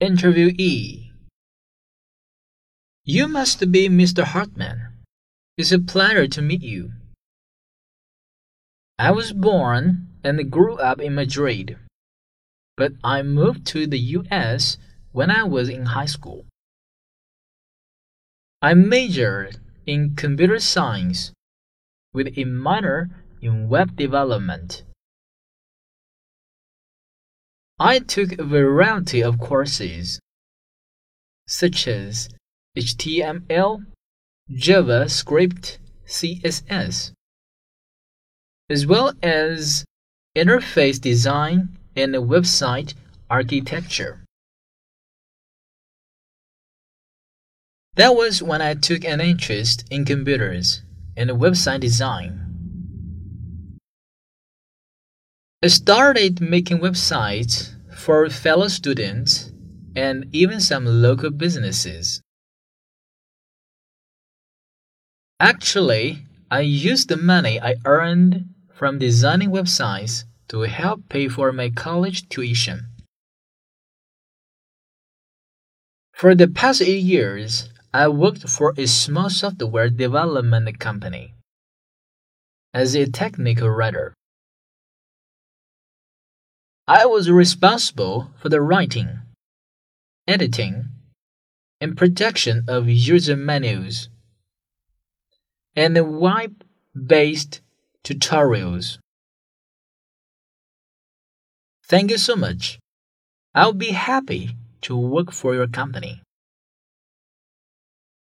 Interviewee You must be Mr. Hartman. It's a pleasure to meet you. I was born and grew up in Madrid, but I moved to the US when I was in high school. I majored in computer science with a minor in web development. I took a variety of courses, such as HTML, JavaScript, CSS, as well as interface design and website architecture. That was when I took an interest in computers and website design. I started making websites for fellow students and even some local businesses. Actually, I used the money I earned from designing websites to help pay for my college tuition. For the past eight years, I worked for a small software development company as a technical writer. I was responsible for the writing, editing, and production of user manuals and the web based tutorials. Thank you so much. I'll be happy to work for your company.